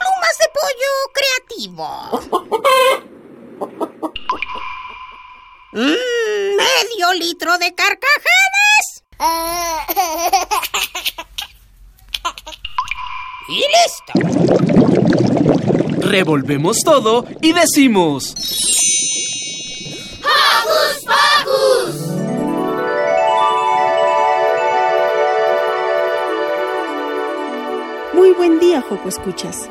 Plumas de pollo creativo. Mm, medio litro de carcajadas. Y listo. Revolvemos todo y decimos... ¡Hocus Pocus! Muy buen día, Joco Escuchas.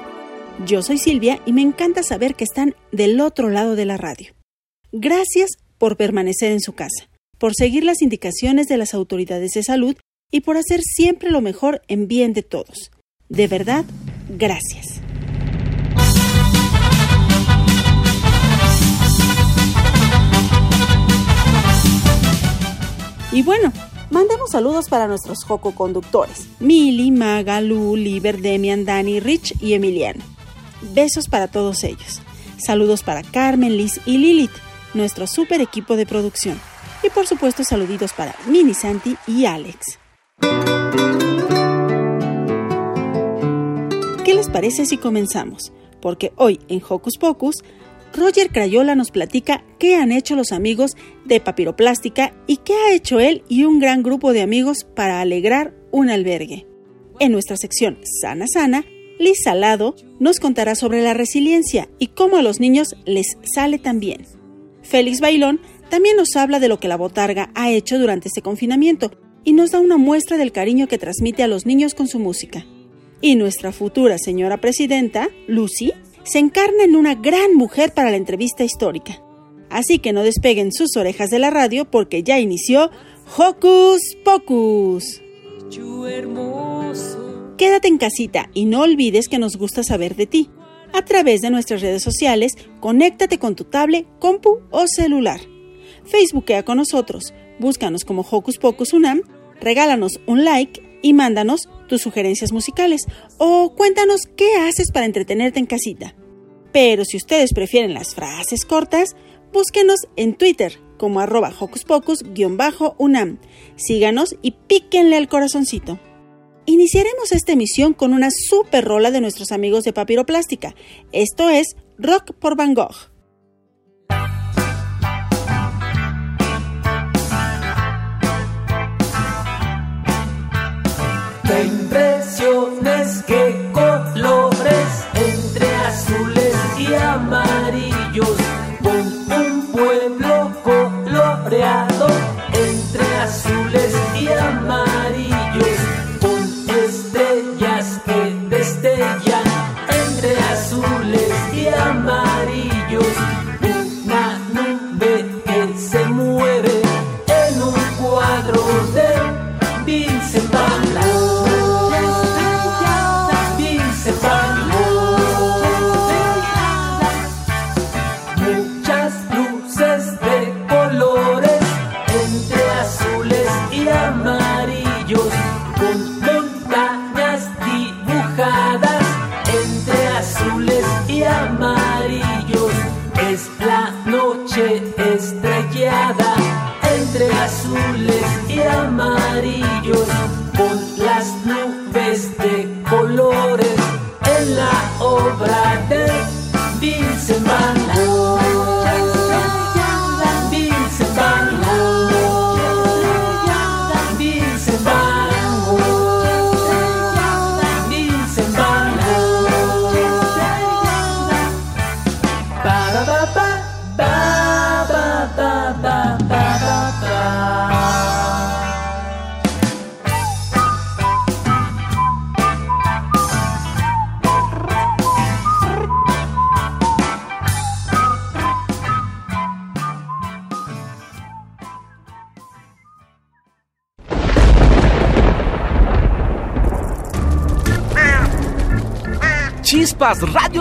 Yo soy Silvia y me encanta saber que están del otro lado de la radio. Gracias por permanecer en su casa, por seguir las indicaciones de las autoridades de salud y por hacer siempre lo mejor en bien de todos. De verdad, gracias. Y bueno, mandemos saludos para nuestros Joco conductores: Mili, Maga, Lu, Liber, Demian, Dani, Rich y Emiliano. Besos para todos ellos. Saludos para Carmen, Liz y Lilith nuestro super equipo de producción. Y por supuesto saluditos para Mini Santi y Alex. ¿Qué les parece si comenzamos? Porque hoy en Hocus Pocus, Roger Crayola nos platica qué han hecho los amigos de Papiroplástica y qué ha hecho él y un gran grupo de amigos para alegrar un albergue. En nuestra sección Sana Sana, Liz Salado nos contará sobre la resiliencia y cómo a los niños les sale tan bien. Félix Bailón también nos habla de lo que la botarga ha hecho durante este confinamiento y nos da una muestra del cariño que transmite a los niños con su música. Y nuestra futura señora presidenta, Lucy, se encarna en una gran mujer para la entrevista histórica. Así que no despeguen sus orejas de la radio porque ya inició Hocus Pocus. Quédate en casita y no olvides que nos gusta saber de ti a través de nuestras redes sociales, conéctate con tu tablet, compu o celular. Facebookea con nosotros, búscanos como Hocus Pocus Unam, regálanos un like y mándanos tus sugerencias musicales o cuéntanos qué haces para entretenerte en casita. Pero si ustedes prefieren las frases cortas, búsquenos en Twitter como arroba Hocus Pocus-Unam. Síganos y píquenle al corazoncito. Iniciaremos esta emisión con una super rola de nuestros amigos de Papiroplástica. Esto es Rock por Van Gogh. ¡Qué impresiones, qué colores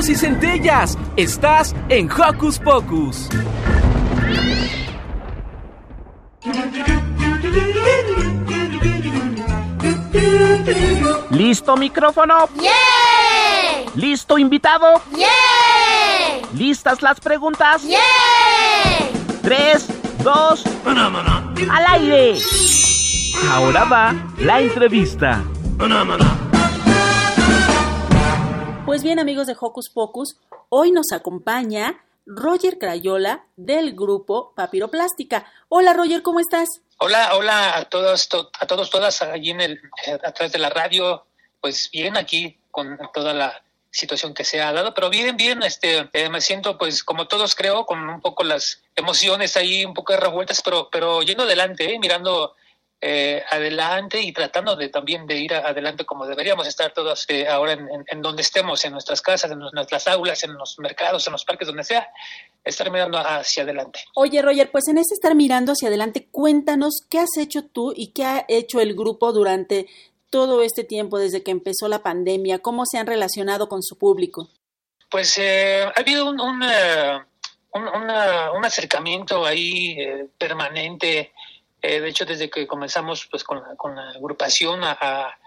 y centellas. Estás en Hocus Pocus. ¿Listo micrófono? ¡Yeah! ¿Listo invitado? ¡Yeah! ¿Listas las preguntas? ¡Yeah! Tres, dos, al aire. Ahora va la entrevista. Pues bien, amigos de Hocus Pocus, hoy nos acompaña Roger Crayola del grupo Papiroplástica. Hola Roger, ¿cómo estás? Hola, hola a todos, to- a todos, todas allí en el, eh, a través de la radio. Pues bien aquí con toda la situación que se ha dado, pero bien, bien, este, eh, me siento pues como todos creo, con un poco las emociones ahí un poco revueltas, pero, pero yendo adelante, eh, mirando eh, adelante y tratando de también de ir adelante como deberíamos estar todos eh, ahora en, en- en donde estemos, en nuestras casas, en nuestras aulas, en los mercados, en los parques, donde sea, estar mirando hacia adelante. Oye Roger, pues en este estar mirando hacia adelante, cuéntanos qué has hecho tú y qué ha hecho el grupo durante todo este tiempo desde que empezó la pandemia, cómo se han relacionado con su público. Pues eh, ha habido un, un, eh, un, una- un acercamiento ahí eh, permanente. Eh, de hecho, desde que comenzamos pues con la, con la agrupación a, a-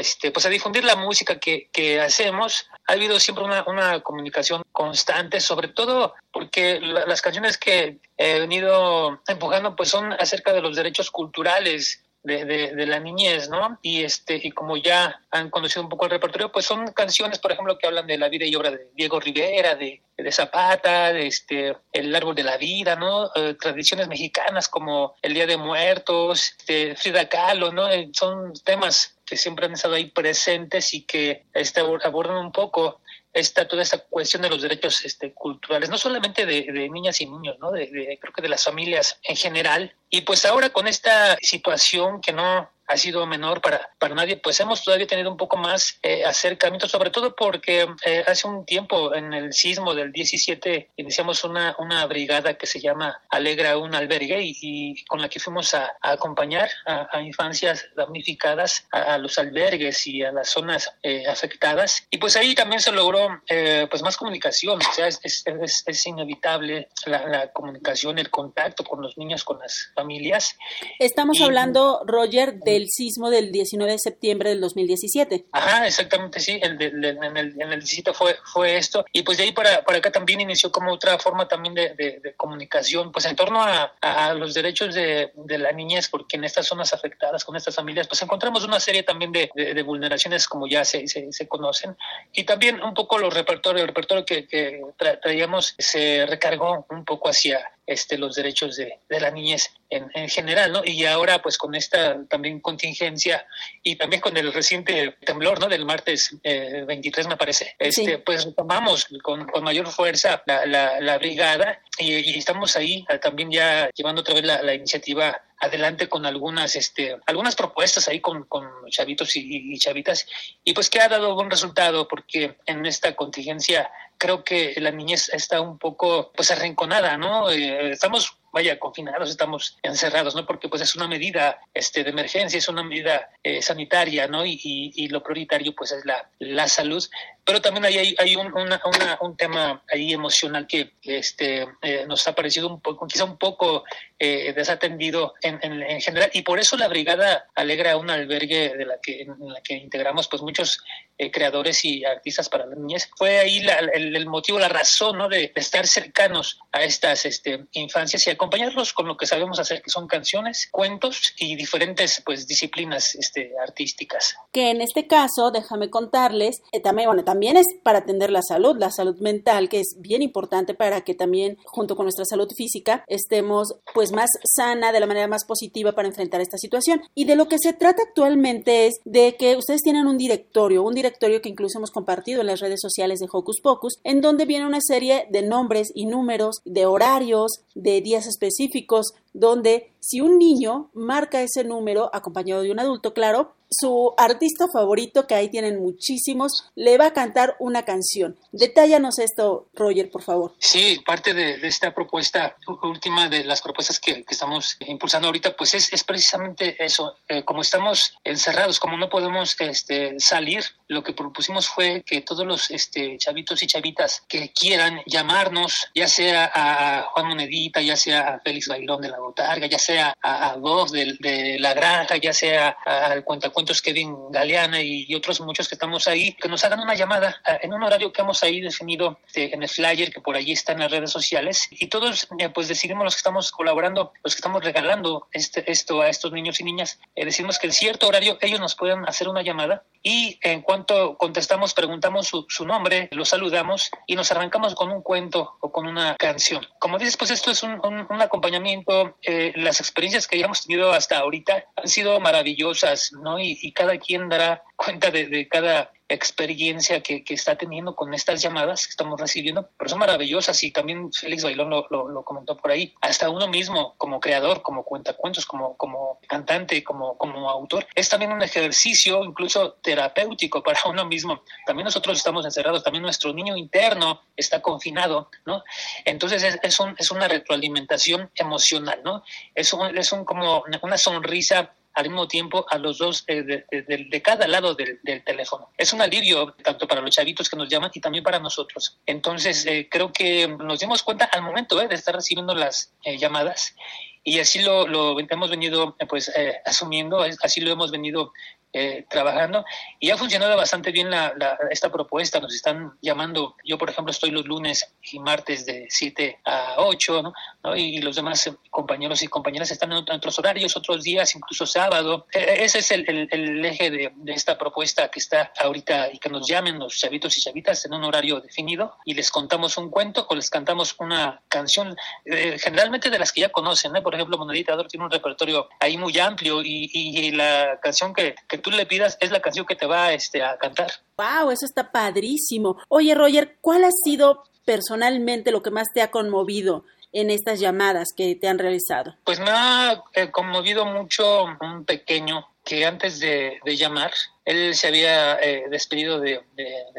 este, pues a difundir la música que, que hacemos, ha habido siempre una, una comunicación constante, sobre todo porque la- las canciones que he venido empujando pues son acerca de los derechos culturales de, de, de la niñez, ¿no? Y este y como ya han conocido un poco el repertorio, pues son canciones, por ejemplo, que hablan de la vida y obra de Diego Rivera, de, de Zapata, de este el árbol de la vida, ¿no? Eh, tradiciones mexicanas como el Día de Muertos, este, Frida Kahlo, ¿no? Eh, son temas que siempre han estado ahí presentes y que este, abordan un poco esta toda esta cuestión de los derechos este, culturales, no solamente de, de niñas y niños, ¿no? De, creo que de las familias en general. Y pues ahora con esta situación que no ha sido menor para, para nadie, pues hemos todavía tenido un poco más eh, acercamiento, sobre todo porque eh, hace un tiempo en el sismo del 17 iniciamos una, una brigada que se llama Alegra un albergue y, y con la que fuimos a, a acompañar a, a infancias damnificadas a, a los albergues y a las zonas eh, afectadas. Y pues ahí también se logró eh, pues más comunicación, o sea, es, es, es- es inevitable la, la comunicación, el contacto con los niños, con las familias. Estamos Y- hablando, Roger, del sismo del 19 de septiembre del 2017. Ajá, exactamente, sí, el, de- de- en, el, en el distrito fue, fue esto. Y pues de ahí para, para acá también inició como otra forma también de, de- de comunicación, pues en torno a, a los derechos de, la niñez, porque en estas zonas afectadas, con estas familias, pues encontramos una serie también de vulneraciones como ya se, se, se conocen. Y también un poco los repertorios, el repertorio que, que tra- traíamos se recargó un poco hacia este, los derechos de, de la niñez en, en general, ¿no? Y ahora, pues con esta también contingencia y también con el reciente temblor, ¿no? Del martes eh, 23, me parece, este, Sí. pues retomamos con, con mayor fuerza la, la, la brigada y, y estamos ahí eh, también ya llevando otra vez la, la iniciativa adelante con algunas este algunas propuestas ahí con, con chavitos y, y chavitas y pues que ha dado buen resultado porque en esta contingencia creo que la niñez está un poco pues arrinconada no Eh, estamos vaya confinados estamos encerrados no porque pues es una medida este de emergencia es una medida eh, sanitaria no y, y, y lo prioritario pues es la, la salud pero también hay, hay, un, una- una- un tema ahí emocional que este eh, nos ha parecido un poco quizá un poco eh, desatendido en, en, en general. Y por eso la brigada alegra un albergue de la que en la que integramos pues muchos eh, creadores y artistas para la niñez. Fue ahí la- el, el motivo la razón no de, de estar cercanos a estas este, infancias y acompañarlos con lo que sabemos hacer que son canciones cuentos y diferentes pues disciplinas este, artísticas. Que en este caso, déjame contarles, eh, también, bueno, también es para atender la salud, la salud mental, que es bien importante para que también, junto con nuestra salud física, estemos pues más sana, de la manera más positiva para enfrentar esta situación. Y de lo que se trata actualmente es de que ustedes tienen un directorio, un directorio que incluso hemos compartido en las redes sociales de Hocus Pocus, en donde viene una serie de nombres y números, de horarios, de días específicos, donde si un niño marca ese número, acompañado de un adulto, claro, su artista favorito, que ahí tienen muchísimos, le va a cantar una canción. Detállanos esto, Roger, por favor. Sí, parte de, esta propuesta, última de las propuestas que, estamos impulsando ahorita, pues es, precisamente eso. Eh, como estamos encerrados, como no podemos este, salir, lo que propusimos fue que todos los este, chavitos y chavitas que quieran llamarnos, ya sea a Juan Monedita, ya sea a Félix Bailón de la Botarga, ya sea a, a de, La Granja, ya sea al Cuentacuentos Kevin Galeana y, otros muchos que estamos ahí, que nos hagan una llamada en un horario que hemos ahí definido este, en el flyer, que por allí está en las redes sociales, y todos eh, pues decidimos los que estamos colaborando, los que estamos regalando este, esto a estos niños y niñas, eh, decimos que en cierto horario ellos nos pueden hacer una llamada y en cuanto contestamos, preguntamos su, su nombre, los saludamos y nos arrancamos con un cuento o con una canción. Como dices, pues esto es un, un, acompañamiento, eh, las experiencias que hayamos tenido hasta ahorita han sido maravillosas, ¿no? Y, y cada quien dará cuenta de, de cada experiencia que, que, está teniendo con estas llamadas que estamos recibiendo, pero son maravillosas y también Félix Bailón lo, lo, comentó por ahí, hasta uno mismo como creador, como cuentacuentos, como, como cantante, como, como autor, es también un ejercicio incluso terapéutico para uno mismo. También nosotros estamos encerrados, también nuestro niño interno está confinado, ¿no? Entonces es, es, un, es una retroalimentación emocional, ¿no? Es, un, es un, como una sonrisa al mismo tiempo a los dos eh, de, cada lado del, teléfono. Es un alivio tanto para los chavitos que nos llaman y también para nosotros. Entonces, eh, creo que nos dimos cuenta al momento eh, de estar recibiendo las llamadas y así lo, lo hemos venido pues asumiendo, así lo hemos venido eh, trabajando y ha funcionado bastante bien la, esta propuesta. Nos están llamando, yo por ejemplo estoy los lunes y martes de 7 a 8, ¿no? y los demás compañeros y compañeras están en otros horarios, otros días, incluso sábado. E, e, ese es el, el, eje de, de, esta propuesta que está ahorita y que nos llamen los chavitos y chavitas en un horario definido y les contamos un cuento o les cantamos una canción, eh, generalmente de las que ya conocen. Por ejemplo, Monedita tiene un repertorio ahí muy amplio y, y, la canción que, que tú le pidas es la canción que te va este, a cantar. Wow, eso está padrísimo. Oye, Roger, ¿cuál ha sido personalmente lo que más te ha conmovido en estas llamadas que te han realizado? Pues me ha eh, conmovido mucho un pequeño que antes de, llamar, él se había eh, despedido de,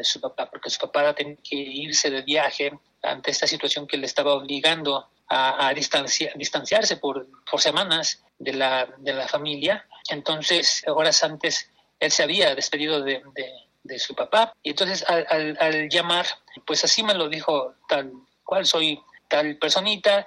su papá, porque su papá tenía que irse de viaje ante esta situación que le estaba obligando a, distanciarse por, semanas de la, de la familia. Entonces, horas antes, él se había despedido de, de, su papá y entonces al, al, llamar, pues así me lo dijo tal cual, soy tal personita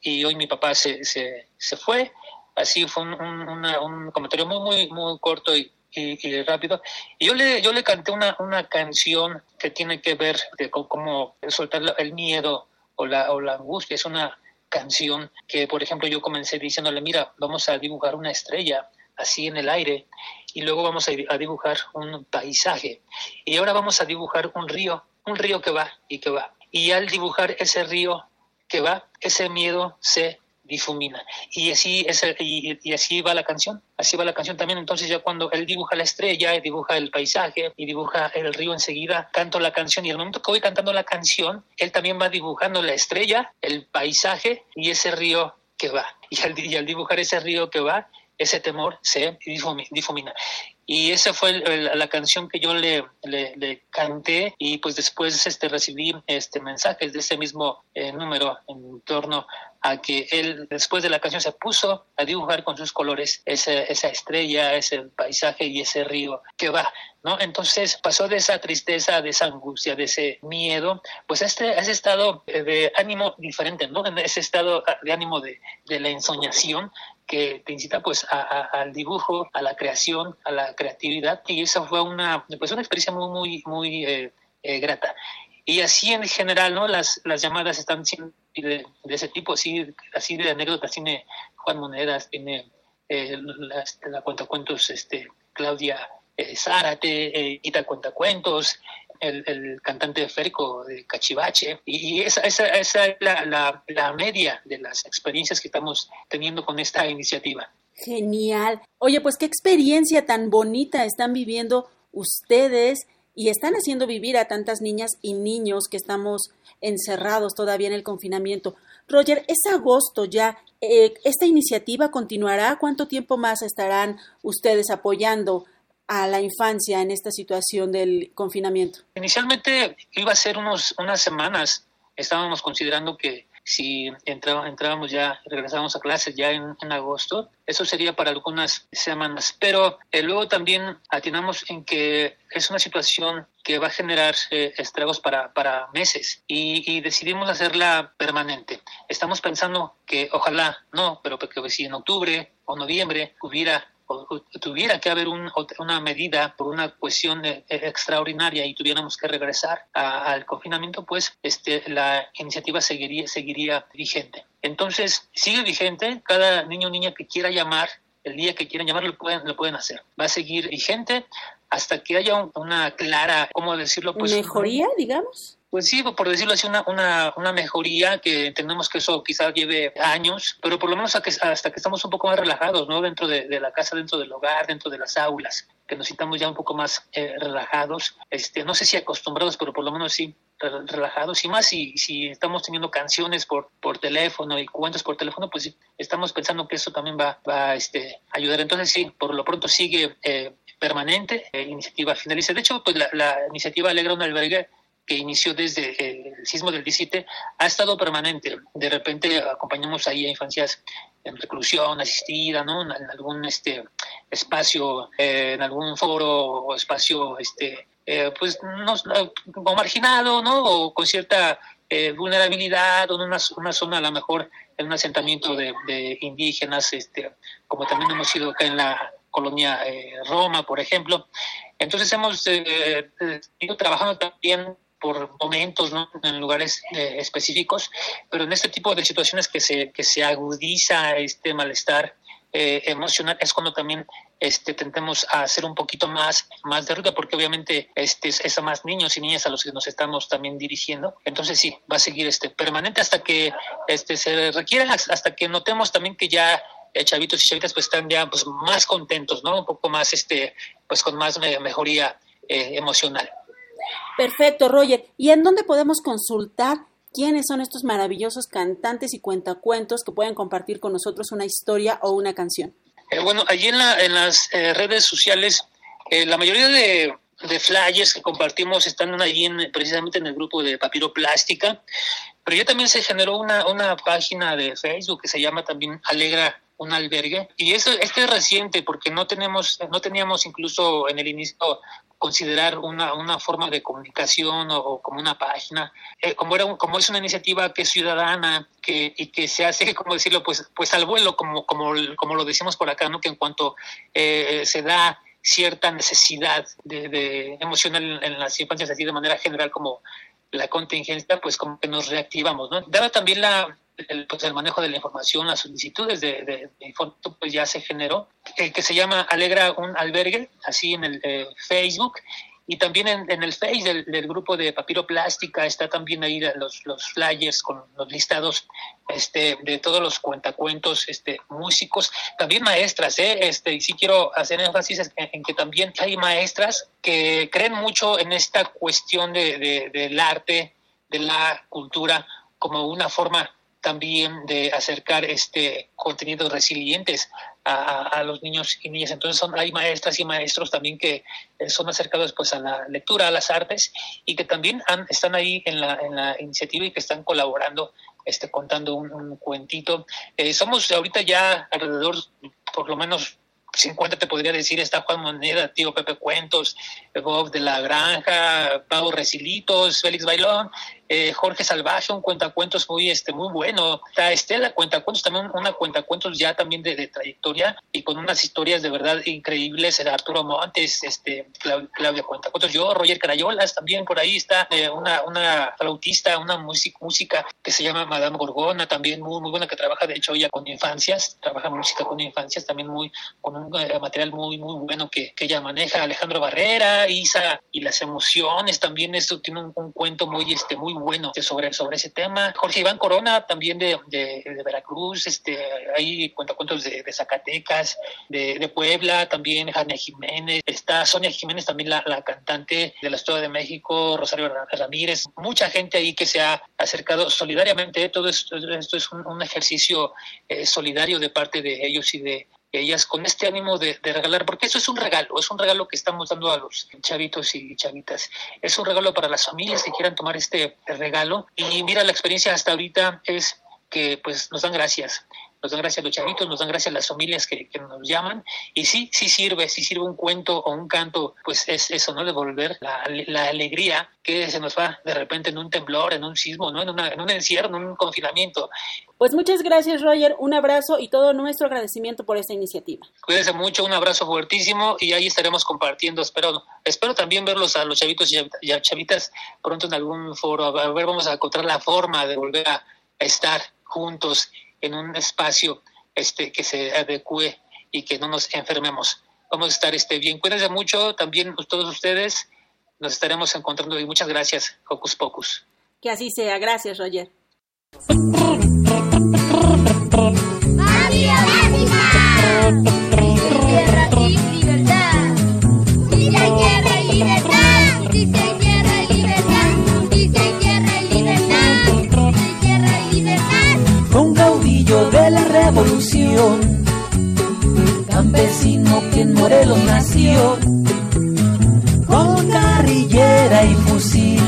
y hoy mi papá se, se, se fue. Así fue un, un, un comentario muy, muy, muy corto y, y, rápido. Y yo le, yo le canté una, una canción que tiene que ver con cómo soltar el miedo o la, o la angustia. Es una canción que, por ejemplo, yo comencé diciéndole, mira, vamos a dibujar una estrella así en el aire y luego vamos a dibujar un paisaje y ahora vamos a dibujar un río, un río que va y que va. Y al dibujar ese río que va, ese miedo se difumina. Y así, es y, así va la canción, así va la canción también. Entonces ya cuando él dibuja la estrella, dibuja el paisaje y dibuja el río enseguida, canto la canción y el momento que voy cantando la canción, él también va dibujando la estrella, el paisaje y ese río que va. Y al, y al dibujar ese río que va, ese temor se difumina. Y esa fue la canción que yo le, le, canté y pues después este, recibí este, mensajes de ese mismo eh, número en torno a que él después de la canción se puso a dibujar con sus colores esa, esa estrella, ese paisaje y ese río que va, ¿no? Entonces pasó de esa tristeza, de esa angustia, de ese miedo, pues a este, ese estado de ánimo diferente, ¿no? En ese estado de ánimo de, de la ensoñación que te incita pues al dibujo, a la creación, a la creatividad y esa fue una pues una experiencia muy muy muy eh, eh, grata y así en general no las, las llamadas están de, de ese tipo así así de anécdotas tiene Juan Monedas tiene eh, la, la cuenta cuentos este Claudia eh, Zárate eh, Ita Cuentacuentos el, el cantante férico de Cachivache, y esa, esa, esa es la media de las experiencias que estamos teniendo con esta iniciativa. Genial. Oye, pues qué experiencia tan bonita están viviendo ustedes y están haciendo vivir a tantas niñas y niños que estamos encerrados todavía en el confinamiento. Roger, es agosto ya. Eh, ¿Esta iniciativa continuará? ¿Cuánto tiempo más estarán ustedes apoyando a la infancia en esta situación del confinamiento? Inicialmente iba a ser unos, unas semanas. Estábamos considerando que si entrábamos ya, regresábamos a clases ya en, agosto, eso sería para algunas semanas. Pero eh, luego también atinamos en que es una situación que va a generar eh, estragos para, para meses y, y, decidimos hacerla permanente. Estamos pensando que ojalá no, pero que si en octubre o noviembre hubiera tuviera que haber una medida por una cuestión e, extraordinaria y tuviéramos que regresar al confinamiento, pues este, la iniciativa seguiría, seguiría vigente. Entonces, sigue vigente, cada niño o niña que quiera llamar, el día que quieran llamar, lo pueden, lo pueden hacer. Va a seguir vigente hasta que haya una clara, ¿cómo decirlo? Pues, ¿Mejoría, digamos? Pues sí, por decirlo así, una, una, una mejoría que entendemos que eso quizás lleve años, pero por lo menos hasta que, estamos un poco más relajados, ¿no? Dentro de, la casa, dentro del hogar, dentro de las aulas, que nos sintamos ya un poco más eh, relajados, este, no sé si acostumbrados, pero por lo menos sí relajados y más si, si estamos teniendo canciones por, por teléfono y cuentos por teléfono, pues estamos pensando que eso también va, va este, ayudar. Entonces sí, por lo pronto sigue eh, permanente, eh, iniciativa finaliza. De hecho, pues la, la iniciativa Alegra un albergue que inició desde el sismo del 17 ha estado permanente. De repente acompañamos ahí a infancias en reclusión asistida, ¿no? En algún este espacio, eh, en algún foro o espacio, este, eh, pues, no, o marginado, ¿no? O con cierta eh, vulnerabilidad o en una, una, zona a lo mejor en un asentamiento de, de, indígenas, este, como también hemos sido acá en la colonia Roma, por ejemplo. Entonces hemos ido trabajando también por momentos, ¿no? en lugares eh, específicos, pero en este tipo de situaciones que se, que se agudiza este malestar eh, emocional es cuando también este, tentemos a hacer un poquito más, más de ruta, porque obviamente este, es a más niños y niñas a los que nos estamos también dirigiendo. Entonces sí, va a seguir este, permanente hasta que este, se requiera, hasta que notemos también que ya eh, chavitos y chavitas pues están ya pues, más contentos, ¿no? Un poco más, este, pues con más mejoría emocional. Perfecto, Roger. ¿Y en dónde podemos consultar quiénes son estos maravillosos cantantes y cuentacuentos que pueden compartir con nosotros una historia o una canción? Eh, bueno, allí en, las eh, redes sociales, eh, la mayoría de, flyers que compartimos están allí en, precisamente en el grupo de Papiro Plástica, pero ya también se generó una, una página de Facebook que se llama también Alegra un albergue y eso este es reciente porque no tenemos no teníamos incluso en el inicio considerar una, una forma de comunicación o, como una página eh, como era como es una iniciativa que es ciudadana que y que se hace como decirlo pues pues al vuelo como como como lo decimos por acá no que en cuanto eh, se da cierta necesidad de, emocional en las infancias así de manera general como la contingencia, pues como que nos reactivamos, ¿no? Dada también la, el, pues el manejo de la información, las solicitudes de, de, pues ya se generó, el que se llama Alegra un albergue, así en el eh, Facebook, y también en, el Face del, grupo de Papiro Plástica está también ahí los, los flyers con los listados este, de todos los cuentacuentos, este, músicos, también maestras, ¿eh? este, y sí quiero hacer énfasis en, en, que también hay maestras que creen mucho en esta cuestión de, de, del arte, de la cultura, como una forma también de acercar este contenidos resilientes a, los niños y niñas. Entonces son, hay maestras y maestros también que eh, son acercados pues a la lectura, a las artes y que también están ahí en la, en la iniciativa y que están colaborando este, contando un, cuentito. Eh, somos ahorita ya alrededor, por lo menos 50 te podría decir, está Juan Moneda, Tío Pepe Cuentos, Bob de la Granja, Pau Recilitos, Félix Bailón, eh, Jorge Salvaje, un cuentacuentos muy, este, muy bueno. Está Estela, cuentacuentos, también una cuentacuentos ya también de, trayectoria y con unas historias de verdad increíbles. Arturo Montes, este, Claudia, Cuentacuentos, yo, Roger Carayolas, también por ahí está eh, una, una flautista, una música, música que se llama Madame Gorgona, también muy, muy buena, que trabaja de hecho ya con infancias, trabaja música con infancias, también muy, con un eh, material muy, muy bueno que, que ella maneja. Alejandro Barrera, Isa y las emociones, también esto tiene un, un cuento muy, este, muy bueno sobre, sobre ese tema. Jorge Iván Corona, también de, de, Veracruz, este, hay cuentacuentos de, de Zacatecas, de, Puebla, también Jania Jiménez, está Sonia Jiménez, también la, la cantante de la Estado de México, Rosario Ramírez, mucha gente ahí que se ha acercado solidariamente. Todo esto, esto es un, un ejercicio eh, solidario de parte de ellos y de ellas con este ánimo de, regalar, porque eso es un regalo, es un regalo que estamos dando a los chavitos y chavitas. Es un regalo para las familias que quieran tomar este regalo. Y mira, la experiencia hasta ahorita es que pues nos dan gracias nos dan gracias los chavitos, nos dan gracias las familias que, nos llaman, y sí, sí sirve, sí sirve un cuento o un canto, pues es eso, ¿no? Devolver la, la alegría que se nos va de repente en un temblor, en un sismo, ¿no? En, una, en un encierro, en un confinamiento. Pues muchas gracias, Roger, un abrazo y todo nuestro agradecimiento por esta iniciativa. Cuídense mucho, un abrazo fuertísimo y ahí estaremos compartiendo, espero, espero también verlos a los chavitos y a chavitas pronto en algún foro, a ver, vamos a encontrar la forma de volver a estar juntos en un espacio este, que se adecue y que no nos enfermemos. Vamos a estar este, bien. Cuídense mucho también todos ustedes. Nos estaremos encontrando y muchas gracias, Hocus Pocus. Que así sea. Gracias, Roger. de campesino que en Morelos nació, con carrillera y fusil,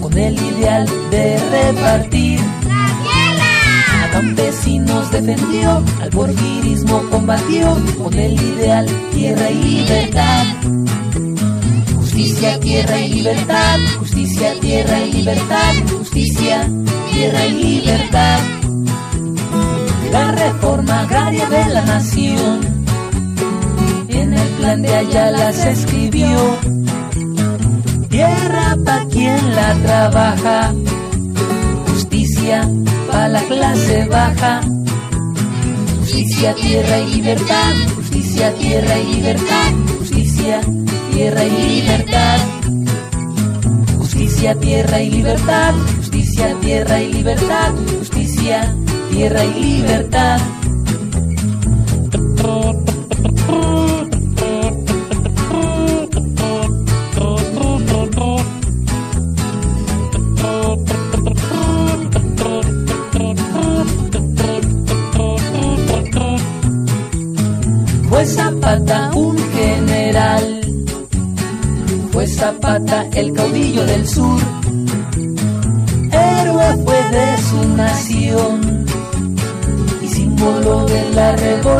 con el ideal de repartir. ¡La tierra! A campesinos defendió, al porfirismo combatió, con el ideal tierra y libertad. Justicia, tierra y libertad, justicia, tierra y libertad, justicia, tierra y libertad la reforma agraria de la nación. En el plan de Ayala se escribió, tierra pa' quien la trabaja, justicia pa' la clase baja. Justicia, tierra y libertad, justicia, tierra y libertad, justicia, tierra y libertad. Justicia, tierra y libertad, justicia, tierra y libertad, justicia, tierra y libertad.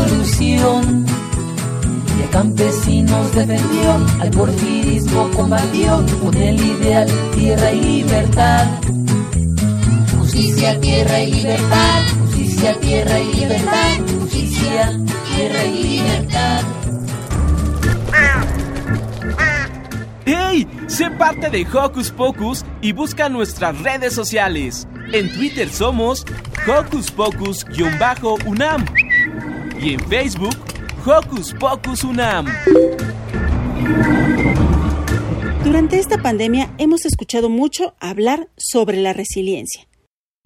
Revolución. A campesinos defendió, al porfirismo combatió con el ideal tierra y libertad. Justicia, tierra y libertad, justicia, tierra y libertad, justicia, tierra y libertad. ¡Hey! Sé parte de Hocus Pocus y busca nuestras redes sociales. En Twitter somos Hocus Pocus-UNAM y en Facebook Hocus Pocus UNAM. Durante esta pandemia hemos escuchado mucho hablar sobre la resiliencia.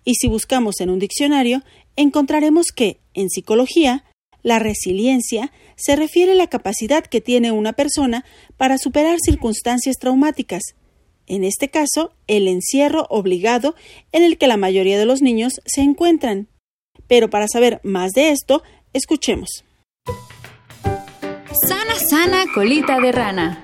Y si buscamos en un diccionario, encontraremos que, en psicología, la resiliencia se refiere a la capacidad que tiene una persona para superar circunstancias traumáticas, en este caso, el encierro obligado en el que la mayoría de los niños se encuentran. Pero para saber más de esto, escuchemos. Sana, sana, colita de rana.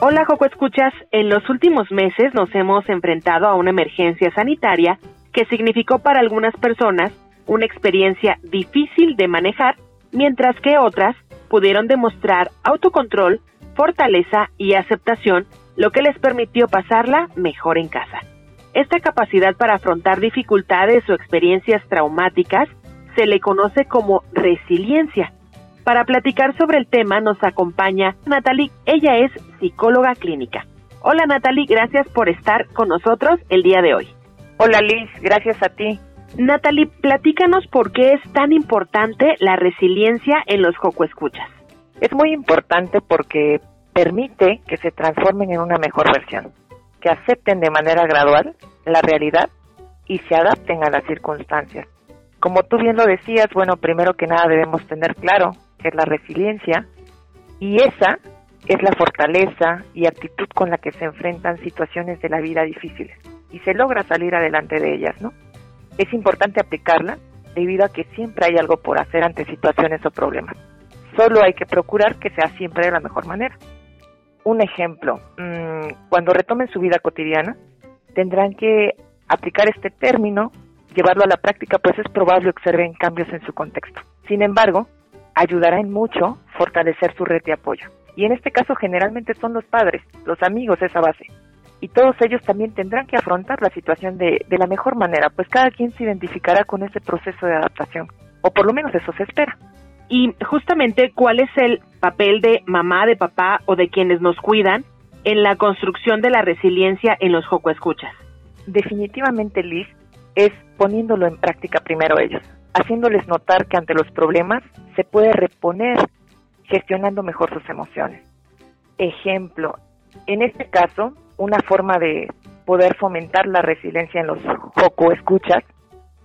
Hola, Joco Escuchas. En los últimos meses nos hemos enfrentado a una emergencia sanitaria que significó para algunas personas una experiencia difícil de manejar, mientras que otras pudieron demostrar autocontrol, fortaleza y aceptación, lo que les permitió pasarla mejor en casa. Esta capacidad para afrontar dificultades o experiencias traumáticas se le conoce como resiliencia. Para platicar sobre el tema nos acompaña Natalie, ella es psicóloga clínica. Hola Natalie, gracias por estar con nosotros el día de hoy. Hola Liz, gracias a ti. Natalie, platícanos por qué es tan importante la resiliencia en los Joco Escuchas. Es muy importante porque permite que se transformen en una mejor versión, que acepten de manera gradual la realidad y se adapten a las circunstancias. Como tú bien lo decías, bueno, primero que nada debemos tener claro que es la resiliencia y esa es la fortaleza y actitud con la que se enfrentan situaciones de la vida difíciles y se logra salir adelante de ellas, ¿no? Es importante aplicarla debido a que siempre hay algo por hacer ante situaciones o problemas. Solo hay que procurar que sea siempre de la mejor manera. Un ejemplo, mm, cuando retomen su vida cotidiana, tendrán que aplicar este término, llevarlo a la práctica, pues es probable observen cambios en su contexto. Sin embargo, ayudará en mucho fortalecer su red de apoyo. Y en este caso generalmente son los padres, los amigos esa base. Y todos ellos también tendrán que afrontar la situación de, de la mejor manera, pues cada quien se identificará con ese proceso de adaptación. O por lo menos eso se espera. Y justamente, ¿cuál es el papel de mamá, de papá o de quienes nos cuidan en la construcción de la resiliencia en los Joco Escuchas? Definitivamente, Liz, es poniéndolo en práctica primero ellos, haciéndoles notar que ante los problemas se puede reponer gestionando mejor sus emociones. Ejemplo, en este caso, una forma de poder fomentar la resiliencia en los Joco Escuchas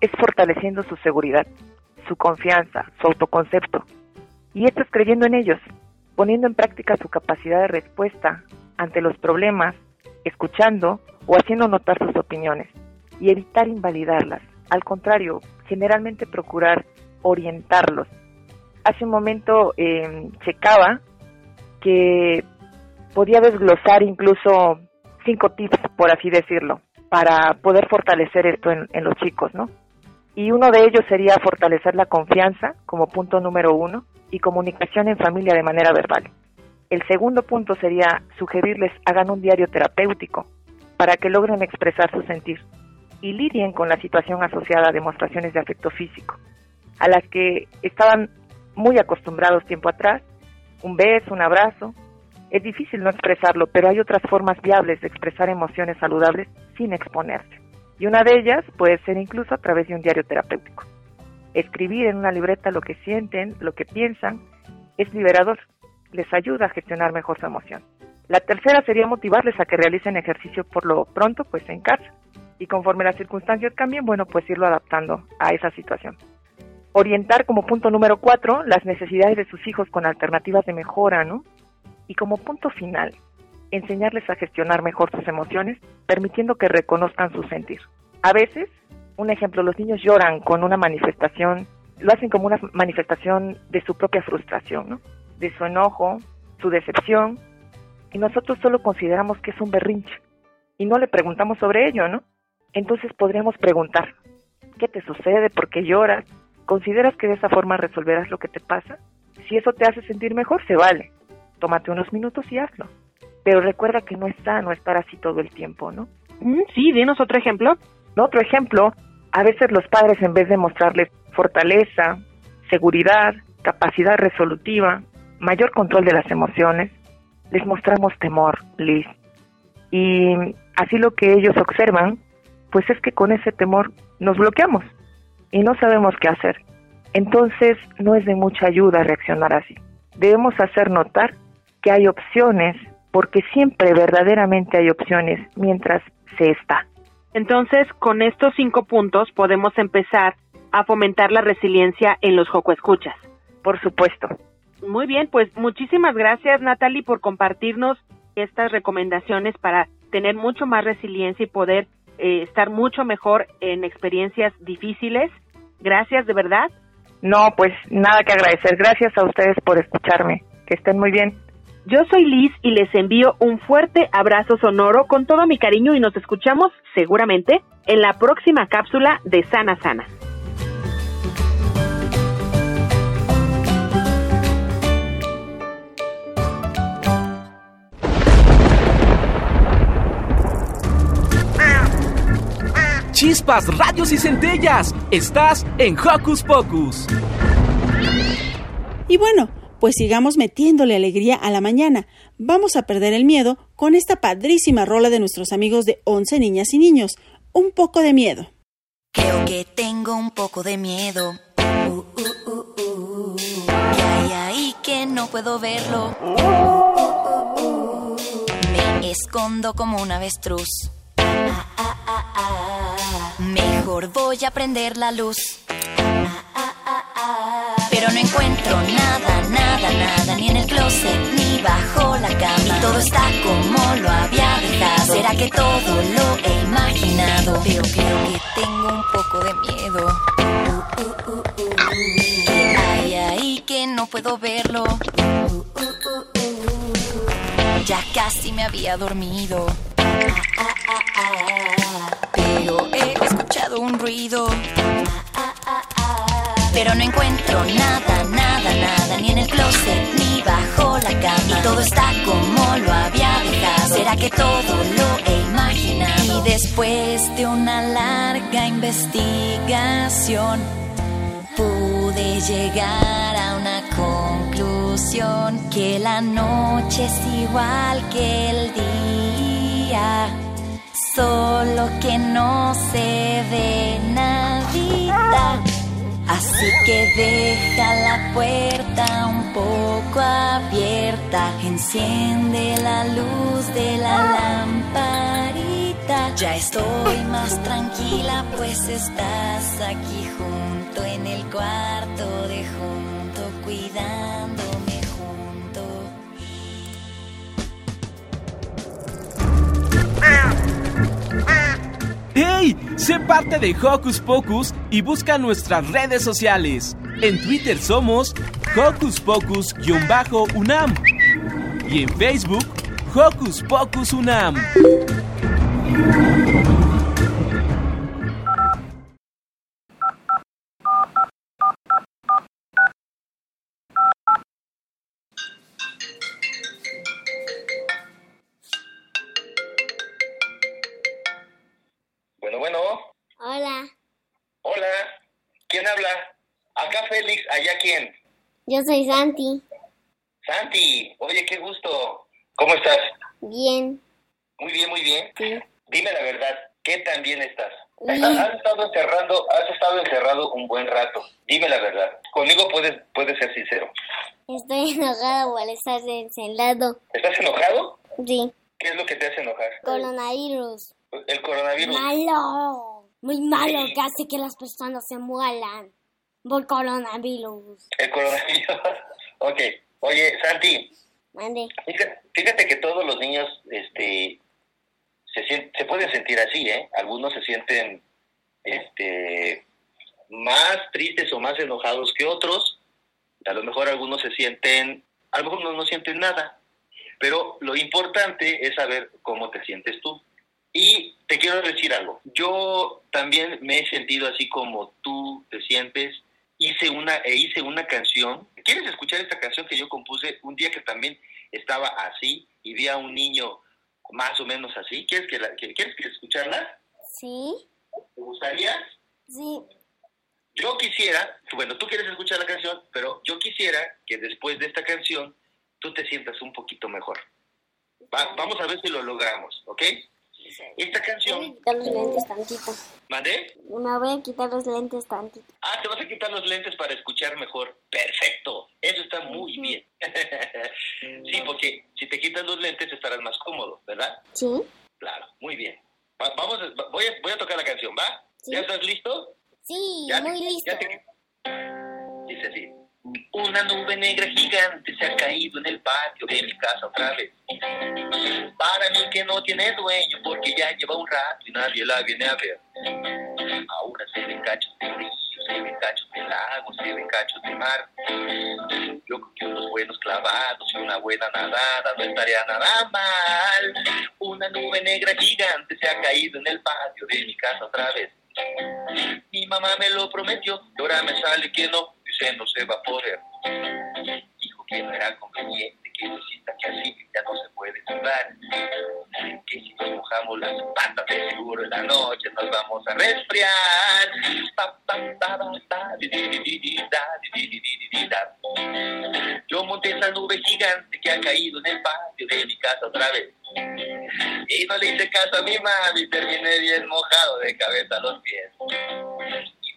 es fortaleciendo su seguridad, su confianza, su autoconcepto. Y esto es creyendo en ellos, poniendo en práctica su capacidad de respuesta ante los problemas, escuchando o haciendo notar sus opiniones y evitar invalidarlas. Al contrario, generalmente procurar orientarlos. Hace un momento eh, checaba que podía desglosar incluso cinco tips, por así decirlo, para poder fortalecer esto en, en los chicos, ¿no? Y uno de ellos sería fortalecer la confianza como punto número uno y comunicación en familia de manera verbal. El segundo punto sería sugerirles hagan un diario terapéutico para que logren expresar su sentir y lidien con la situación asociada a demostraciones de afecto físico, a las que estaban muy acostumbrados tiempo atrás, un beso, un abrazo. Es difícil no expresarlo, pero hay otras formas viables de expresar emociones saludables sin exponerse. Y una de ellas puede ser incluso a través de un diario terapéutico. Escribir en una libreta lo que sienten, lo que piensan, es liberador, les ayuda a gestionar mejor su emoción. La tercera sería motivarles a que realicen ejercicio por lo pronto, pues en casa. Y conforme las circunstancias cambien, bueno, pues irlo adaptando a esa situación. Orientar como punto número cuatro las necesidades de sus hijos con alternativas de mejora, ¿no? Y como punto final, enseñarles a gestionar mejor sus emociones, permitiendo que reconozcan su sentir. A veces, un ejemplo, los niños lloran con una manifestación, lo hacen como una manifestación de su propia frustración, ¿no? de su enojo, su decepción, y nosotros solo consideramos que es un berrinche y no le preguntamos sobre ello, ¿no? Entonces podríamos preguntar, ¿qué te sucede? ¿Por qué lloras? ¿Consideras que de esa forma resolverás lo que te pasa? Si eso te hace sentir mejor, se vale. Tómate unos minutos y hazlo. Pero recuerda que no es sano estar así todo el tiempo, ¿no? Sí, dinos otro ejemplo. Otro ejemplo, a veces los padres en vez de mostrarles fortaleza, seguridad, capacidad resolutiva, mayor control de las emociones, les mostramos temor, Liz. Y así lo que ellos observan, pues es que con ese temor nos bloqueamos y no sabemos qué hacer. Entonces no es de mucha ayuda reaccionar así. Debemos hacer notar que hay opciones, porque siempre verdaderamente hay opciones mientras se está. Entonces, con estos cinco puntos podemos empezar a fomentar la resiliencia en los Joco Escuchas. Por supuesto. Muy bien, pues muchísimas gracias Natalie por compartirnos estas recomendaciones para tener mucho más resiliencia y poder eh, estar mucho mejor en experiencias difíciles. Gracias, de verdad. No, pues nada que agradecer. Gracias a ustedes por escucharme. Que estén muy bien. Yo soy Liz y les envío un fuerte abrazo sonoro con todo mi cariño y nos escuchamos seguramente en la próxima cápsula de Sana Sana. chispas, rayos y centellas. Estás en Hocus Pocus. Y bueno, pues sigamos metiéndole alegría a la mañana. Vamos a perder el miedo con esta padrísima rola de nuestros amigos de Once Niñas y Niños. Un poco de miedo. Creo que tengo un poco de miedo. Uh, uh, uh, uh. ¿Qué hay ahí que no puedo verlo. Me escondo como un avestruz. Mejor voy a prender la luz. Pero no encuentro nada, nada, nada, ni en el closet, ni bajo la cama. Y todo está como lo había dejado. ¿Será que todo lo he imaginado? Pero creo que tengo un poco de miedo. ¿Qué hay ahí que no puedo verlo? Ya casi me había dormido. Pero he escuchado un ruido. Pero no encuentro nada, nada, nada, ni en el closet, ni bajo la cama. Y todo está como lo había dejado. ¿Será que todo lo he imaginado? Y después de una larga investigación, pude llegar a una conclusión que la noche es igual que el día, solo que no se ve nadita. Así que deja la puerta un poco abierta, enciende la luz de la lamparita. Ya estoy más tranquila, pues estás aquí junto en el cuarto de junto, cuidándome junto. Sé parte de Hocus Pocus y busca nuestras redes sociales. En Twitter somos Hocus Pocus-UNAM y en Facebook Hocus Pocus UNAM. Yo soy Santi. Santi. Oye, qué gusto. ¿Cómo estás? Bien. Muy bien, muy bien. Sí. Dime la verdad, ¿qué tan bien estás? Bien. Has, estado encerrado, has estado encerrado un buen rato. Dime la verdad. Conmigo puedes, puedes ser sincero. Estoy enojada por estar encelado. ¿Estás enojado? Sí. ¿Qué es lo que te hace enojar? Coronavirus. El coronavirus. Malo. Muy malo Sí. que hace que las personas se mueran por coronavirus. El coronavirus. ok. Oye, Santi, Mande. fíjate, fíjate que todos los niños este, se, sien- se pueden sentir así, ¿eh? Algunos se sienten este, más tristes o más enojados que otros. A lo mejor algunos se sienten, a lo mejor no, no sienten nada. Pero lo importante es saber cómo te sientes tú. Y te quiero decir algo. Yo también me he sentido así como tú te sientes. Hice una, e hice una canción. ¿Quieres escuchar esta canción que yo compuse un día que también estaba así y vi a un niño más o menos así? ¿Quieres que la, que- ¿quieres que escucharla? ¿Sí? ¿Te gustaría? Sí. Yo quisiera, bueno, tú quieres escuchar la canción, pero yo quisiera que después de esta canción tú te sientas un poquito mejor. Va- vamos a ver si lo logramos, ¿ok? Esta Me voy a canción, quitar los lentes tantito. ¿mandé? Me voy a quitar los lentes tantito. Ah, te vas a quitar los lentes para escuchar mejor. Perfecto, eso está muy bien. sí, porque si te quitas los lentes estarás más cómodo, ¿verdad? ¿Sí? Claro, muy bien. Va- vamos, a- voy, a, voy a tocar la canción, ¿va? Sí. ¿Ya estás listo? Sí, Ya muy listo. ya te- Dice así. Una nube negra gigante se ha caído en el patio de mi casa otra vez. Para mí que no tiene dueño porque ya lleva un rato y nadie la viene a ver. Ahora se ven cachos de río, se ven cachos de lago, se ven cachos de mar. Yo creo que unos buenos clavados y una buena nadada no estaría nada mal. Una nube negra gigante se ha caído en el patio de mi casa otra vez. Mi mamá me lo prometió, y ahora me sale que no, dice no se va a poder. Dijo que no era conveniente, que necesita que así ya no se puede jugar. Que si nos mojamos las patas de seguro en la noche nos vamos a resfriar. Yo monté esa nube gigante que ha caído en el patio de mi casa otra vez. Y no le hice caso a mi mami, terminé bien mojado de cabeza a los pies.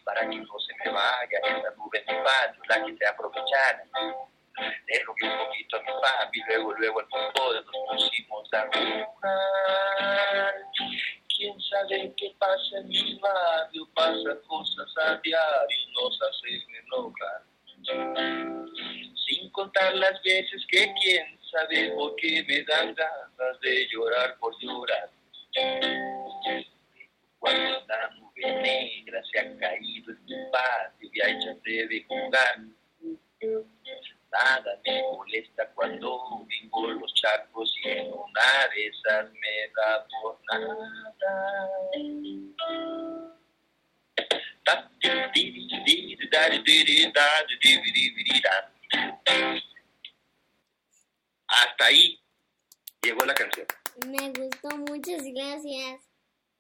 Para que no se me vaya esa nube en mi patio, la quise aprovechar. Le un poquito a mi papi, luego, luego al fútbol nos pusimos a jugar. Quién sabe qué pasa en mi barrio, pasa cosas a diario, nos hacen enojar. Sin contar las veces que quién sabe por qué me dan ganas de llorar por llorar. Cuando nube negra se ha caído en tu patio y ella debe jugar. Nada me molesta cuando vengo los charcos y en una de esas me da por nada. Hasta ahí llegó la canción. Me gustó, muchas gracias.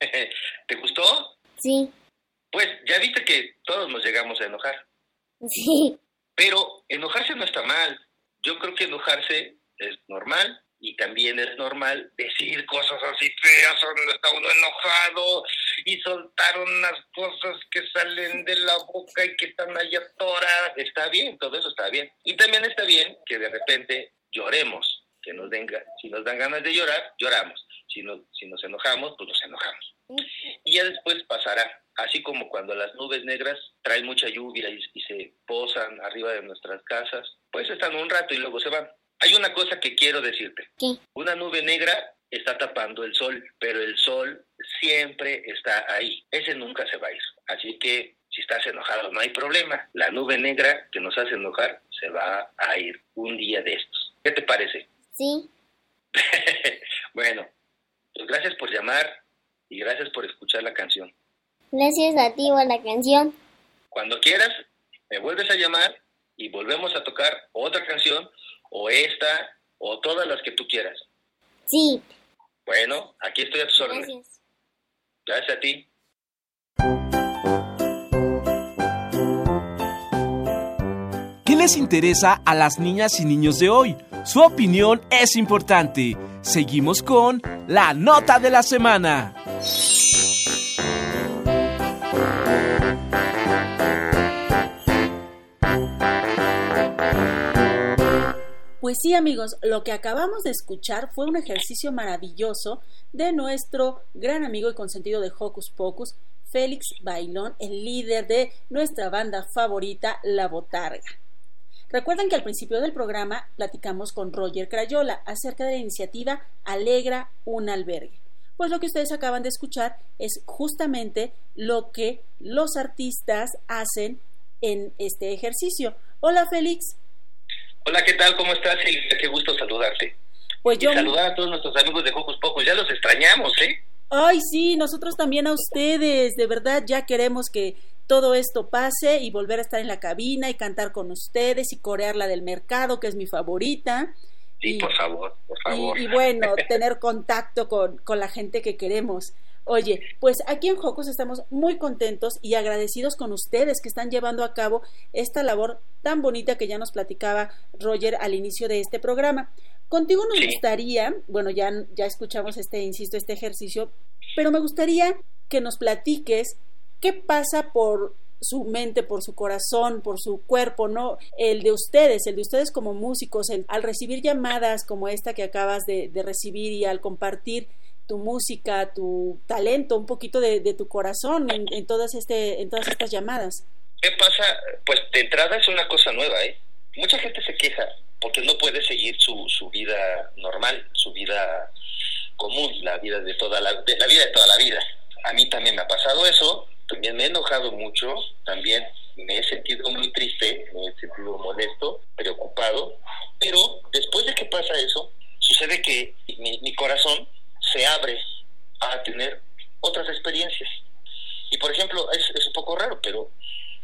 ¿Te gustó? Sí. Pues ya viste que todos nos llegamos a enojar. Sí. Pero enojarse no está mal. Yo creo que enojarse es normal y también es normal decir cosas así feas cuando está uno enojado y soltar unas cosas que salen de la boca y que están allá atoradas. Está bien, todo eso está bien. Y también está bien que de repente lloremos, que nos den, si nos dan ganas de llorar, lloramos. Si, no, si nos enojamos, pues nos enojamos. Y ya después pasará. Así como cuando las nubes negras traen mucha lluvia y, y se posan arriba de nuestras casas, pues están un rato y luego se van. Hay una cosa que quiero decirte. ¿Qué? Una nube negra está tapando el sol, pero el sol siempre está ahí. Ese nunca se va a ir. Así que si estás enojado no hay problema. La nube negra que nos hace enojar se va a ir un día de estos. ¿Qué te parece? Sí. bueno, pues gracias por llamar y gracias por escuchar la canción. Gracias a ti por la canción. Cuando quieras, me vuelves a llamar y volvemos a tocar otra canción o esta o todas las que tú quieras. Sí. Bueno, aquí estoy a tus órdenes. Gracias. Gracias a ti. ¿Qué les interesa a las niñas y niños de hoy? Su opinión es importante. Seguimos con la nota de la semana. Pues sí amigos, lo que acabamos de escuchar fue un ejercicio maravilloso de nuestro gran amigo y consentido de Hocus Pocus, Félix Bailón, el líder de nuestra banda favorita, La Botarga. Recuerden que al principio del programa platicamos con Roger Crayola acerca de la iniciativa Alegra un albergue. Pues lo que ustedes acaban de escuchar es justamente lo que los artistas hacen en este ejercicio. Hola Félix. Hola, ¿qué tal? ¿Cómo estás? Sí, qué gusto saludarte. Pues yo... Y saludar a todos nuestros amigos de Hocus Pocus. Ya los extrañamos, ¿eh? Ay, sí, nosotros también a ustedes. De verdad, ya queremos que todo esto pase y volver a estar en la cabina y cantar con ustedes y corear la del mercado, que es mi favorita. Sí, y, por favor, por favor. Y, y bueno, tener contacto con, con la gente que queremos. Oye, pues aquí en Jocos estamos muy contentos y agradecidos con ustedes que están llevando a cabo esta labor tan bonita que ya nos platicaba Roger al inicio de este programa. Contigo nos gustaría, bueno, ya, ya escuchamos este, insisto, este ejercicio, pero me gustaría que nos platiques qué pasa por su mente, por su corazón, por su cuerpo, ¿no? El de ustedes, el de ustedes como músicos, el, al recibir llamadas como esta que acabas de, de recibir y al compartir tu música, tu talento, un poquito de, de tu corazón en, en, todas este, en todas estas llamadas. ¿Qué pasa? Pues de entrada es una cosa nueva, ¿eh? Mucha gente se queja porque no puede seguir su, su vida normal, su vida común, la vida de toda la, de la vida de toda la vida. A mí también me ha pasado eso, también me he enojado mucho, también me he sentido muy triste, me he sentido molesto, preocupado, pero después de que pasa eso, sucede que mi, mi corazón se abre a tener otras experiencias. Y por ejemplo, es, es un poco raro, pero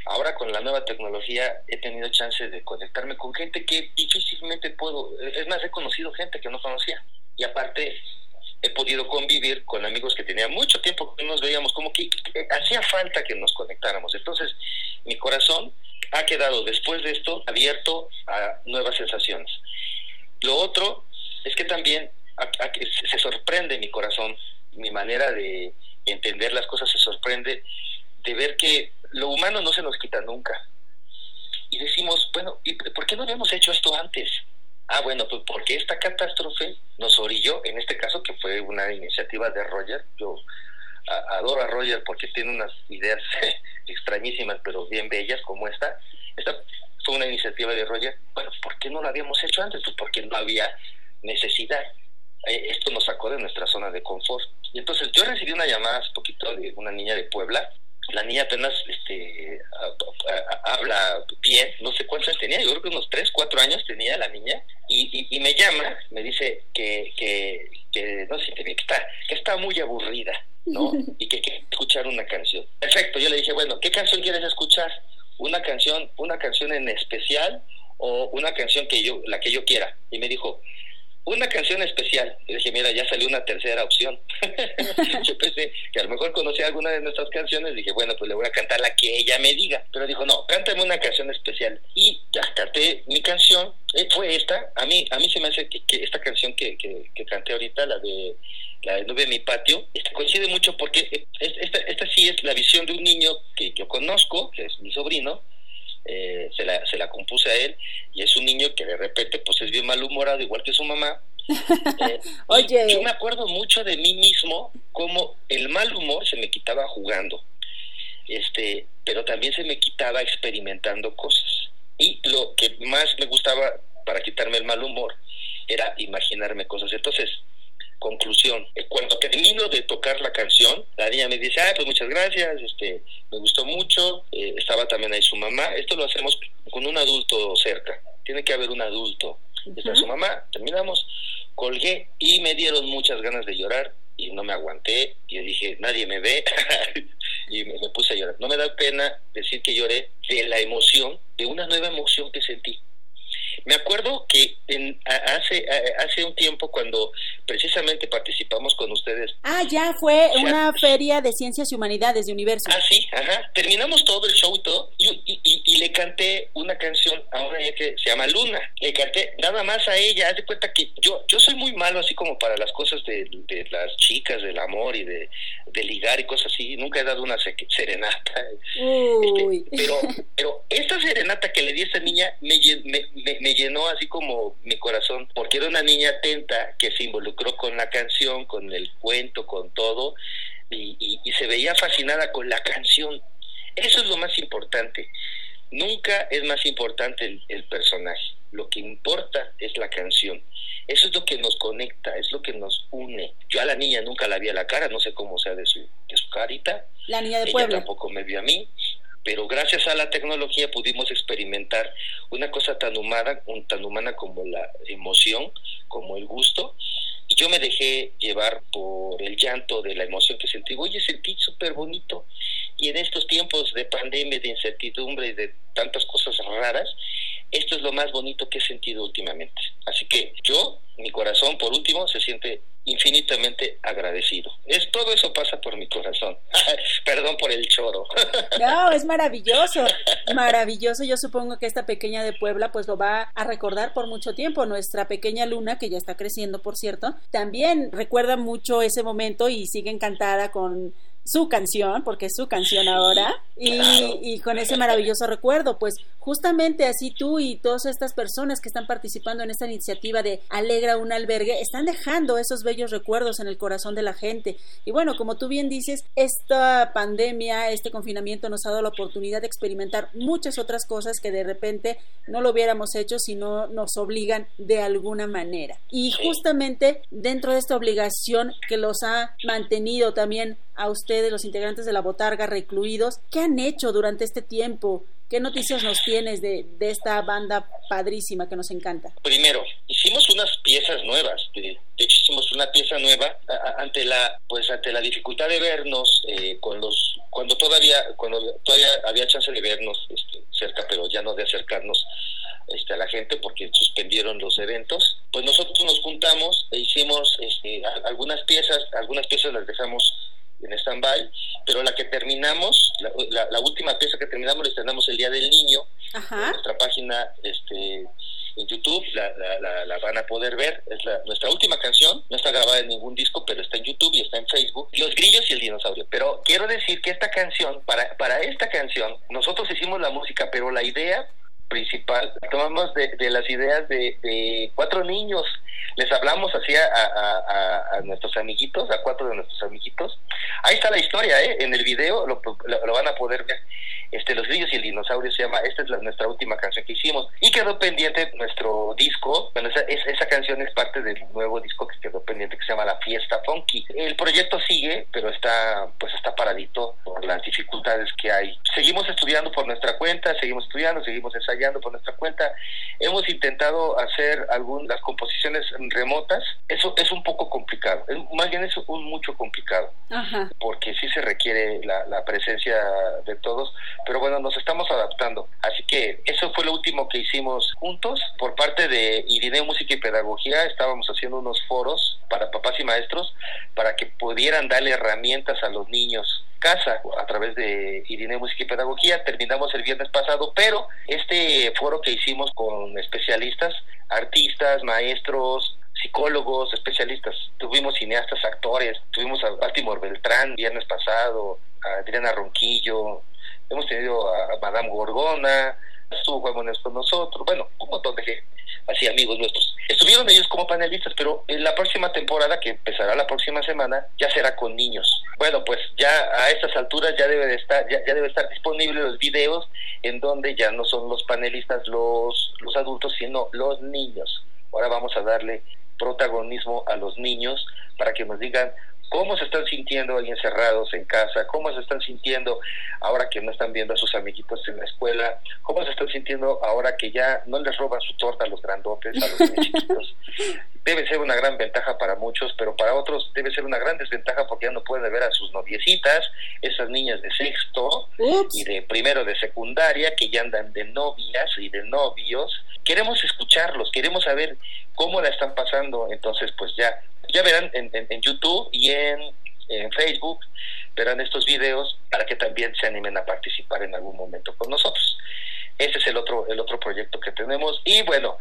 ahora con la nueva tecnología he tenido chance de conectarme con gente que difícilmente puedo, es más, he conocido gente que no conocía. Y aparte, he podido convivir con amigos que tenía mucho tiempo que no nos veíamos, como que, hacía falta que nos conectáramos. Entonces, mi corazón ha quedado después de esto abierto a nuevas sensaciones. Lo otro es que también se sorprende mi corazón, mi manera de entender las cosas se sorprende de ver que lo humano no se nos quita nunca. Y decimos, bueno, ¿y por qué no habíamos hecho esto antes? Ah, bueno, pues porque esta catástrofe nos orilló, en este caso que fue una iniciativa de Roger, yo adoro a Roger porque tiene unas ideas extrañísimas pero bien bellas como esta. Esta fue una iniciativa de Roger. Bueno, ¿por qué no lo habíamos hecho antes? Pues porque no había necesidad. Eh, esto nos sacó de nuestra zona de confort. Y entonces yo recibí una llamada hace poquito de una niña de Puebla. La niña apenas este, habla bien, no sé cuántos tenía, yo creo que unos 3, 4 años tenía la niña, y, y, me llama, me dice que, que, que no sé, que está, que está muy aburrida, ¿no? Y que quiere escuchar una canción. Perfecto, yo le dije, bueno, ¿qué canción quieres escuchar? ¿Una canción, una canción en especial o una canción que yo, la que yo quiera? Y me dijo, una canción especial. Y dije, mira, ya salió una tercera opción. yo pensé que a lo mejor conocía alguna de nuestras canciones. Dije, bueno, pues le voy a cantar la que ella me diga. Pero dijo, no, cántame una canción especial. Y ya canté mi canción. Eh, fue esta. A mí, a mí se me hace que, esta canción que, que, canté ahorita, la de la de Nube en mi patio, coincide mucho porque esta, esta sí es la visión de un niño que yo conozco, que es mi sobrino, eh, se, la, se la compuse a él y es un niño que de repente pues es bien malhumorado igual que su mamá eh, Oye. Yo me acuerdo mucho de mí mismo como el mal humor se me quitaba jugando, este, pero también se me quitaba experimentando cosas. Y lo que más me gustaba para quitarme el mal humor era imaginarme cosas. Entonces, conclusión, eh, cuando termino de tocar la canción, la niña me dice, ah, pues muchas gracias, este, me gustó mucho, eh, estaba también ahí su mamá, esto lo hacemos con un adulto cerca, tiene que haber un adulto, está su mamá, terminamos, colgué y me dieron muchas ganas de llorar y no me aguanté. Y dije, nadie me ve y me, me puse a llorar. No me da pena decir que lloré de la emoción, de una nueva emoción que sentí me acuerdo que en, hace, hace un tiempo cuando precisamente participamos con ustedes. Ah, ya fue una feria de ciencias y humanidades de Universo. Ah, sí, ajá. Terminamos todo el show y todo y, le canté una canción a una que se llama Luna. Le canté nada más a ella. Haz de cuenta que yo, yo soy muy malo así como para las cosas de, las chicas, del amor y de, ligar y cosas así. Nunca he dado una serenata. Este, pero, pero esta serenata que le di a esta niña me, me, me llenó así como mi corazón, porque era una niña atenta que se involucró con la canción, con el cuento, con todo, y, se veía fascinada con la canción. Eso es lo más importante. Nunca es más importante el, personaje. Lo que importa es la canción. Eso es lo que nos conecta, es lo que nos une. Yo a la niña nunca la vi a la cara, no sé cómo sea de su, de su carita. La niña de Ella tampoco me vio a mí pero gracias a la tecnología pudimos experimentar una cosa tan humana, tan humana como la emoción, como el gusto, y yo me dejé llevar por el llanto de la emoción que sentí. Oye, sentí súper bonito. Y en estos tiempos de pandemia, de incertidumbre y de tantas cosas raras, esto es lo más bonito que he sentido últimamente. Así que yo, mi corazón, por último, se siente infinitamente agradecido. Es todo eso pasa por mi corazón. Perdón por el choro. no, es maravilloso, maravilloso. Yo supongo que esta pequeña de Puebla pues lo va a recordar por mucho tiempo. Nuestra pequeña Luna, que ya está creciendo, por cierto, también recuerda mucho ese momento y sigue encantada con su canción, porque es su canción ahora, y, con ese maravilloso recuerdo, pues justamente así tú y todas estas personas que están participando en esta iniciativa de Alegra un albergue, están dejando esos bellos recuerdos en el corazón de la gente. Y bueno, como tú bien dices, esta pandemia, este confinamiento nos ha dado la oportunidad de experimentar muchas otras cosas que de repente no lo hubiéramos hecho si no nos obligan de alguna manera. Y justamente dentro de esta obligación que los ha mantenido también a ustedes, los integrantes de la Botarga recluidos, ¿qué han hecho durante este tiempo? ¿Qué noticias nos tienes de, de esta banda padrísima que nos encanta? Primero, hicimos unas piezas nuevas. De, hecho, hicimos una pieza nueva ante la, pues, ante la dificultad de vernos eh, con los, cuando todavía, cuando todavía había chance de vernos este, cerca, pero ya no de acercarnos este, a la gente porque suspendieron los eventos. Pues nosotros nos juntamos e hicimos este, algunas piezas, algunas piezas las dejamos en stand-by, pero la que terminamos, la, última pieza que terminamos la estrenamos el Día del Niño, en nuestra página este, en YouTube, la, la, van a poder ver, es nuestra última canción, no está grabada en ningún disco, pero está en YouTube y está en Facebook, Los Grillos y el Dinosaurio. Pero quiero decir que esta canción, para, para esta canción, nosotros hicimos la música, pero la idea principal, tomamos de, las ideas de, cuatro niños. Les hablamos así a, nuestros amiguitos, a cuatro de nuestros amiguitos. Ahí está la historia, ¿eh? En el video lo, lo van a poder ver este Los Grillos y el Dinosaurio se llama, esta es la, nuestra última canción que hicimos y quedó pendiente nuestro disco, bueno, esa, esa canción es parte del nuevo disco que quedó pendiente que se llama La Fiesta Funky. El proyecto sigue, pero está pues está paradito por las dificultades que hay. Seguimos estudiando por nuestra cuenta, seguimos estudiando, seguimos ensayando por nuestra cuenta. Hemos intentado hacer algunas composiciones remotas, eso es un poco complicado, más bien es un mucho complicado, porque sí se requiere la, la presencia de todos, pero bueno, nos estamos adaptando. Así que eso fue lo último que hicimos juntos. Por parte de Irineo Música y Pedagogía estábamos haciendo unos foros para papás y maestros para que pudieran darle herramientas a los niños casa a través de Irineo Música y Pedagogía. Terminamos el viernes pasado, pero este foro que hicimos con especialistas, artistas, maestros, psicólogos, especialistas. Tuvimos cineastas, actores, tuvimos a Baltimore Beltrán viernes pasado, a Adriana Ronquillo, hemos tenido a Madame Gorgona, estuvo Juan Monés con nosotros, bueno, un montón de gente, así amigos nuestros. Estuvieron ellos como panelistas, pero en la próxima temporada, que empezará la próxima semana, ya será con niños. Bueno, pues ya a estas alturas ya debe de estar, ya, debe estar disponible los videos en donde ya no son los panelistas los, los adultos, sino los niños. Ahora vamos a darle protagonismo a los niños para que nos digan cómo se están sintiendo ahí encerrados en casa, cómo se están sintiendo ahora que no están viendo a sus amiguitos en la escuela, cómo se están sintiendo ahora que ya no les roban su torta a los grandotes, a los chiquitos. Debe ser una gran ventaja para muchos, pero para otros debe ser una gran desventaja porque ya no pueden ver a sus noviecitas, esas niñas de sexto y de primero de secundaria que ya andan de novias y de novios. Queremos escucharlos, queremos saber cómo la están pasando, entonces pues ya ya verán en, YouTube y en, en, Facebook, verán estos videos para que también se animen a participar en algún momento con nosotros. Ese es el otro, el otro proyecto que tenemos. Y bueno,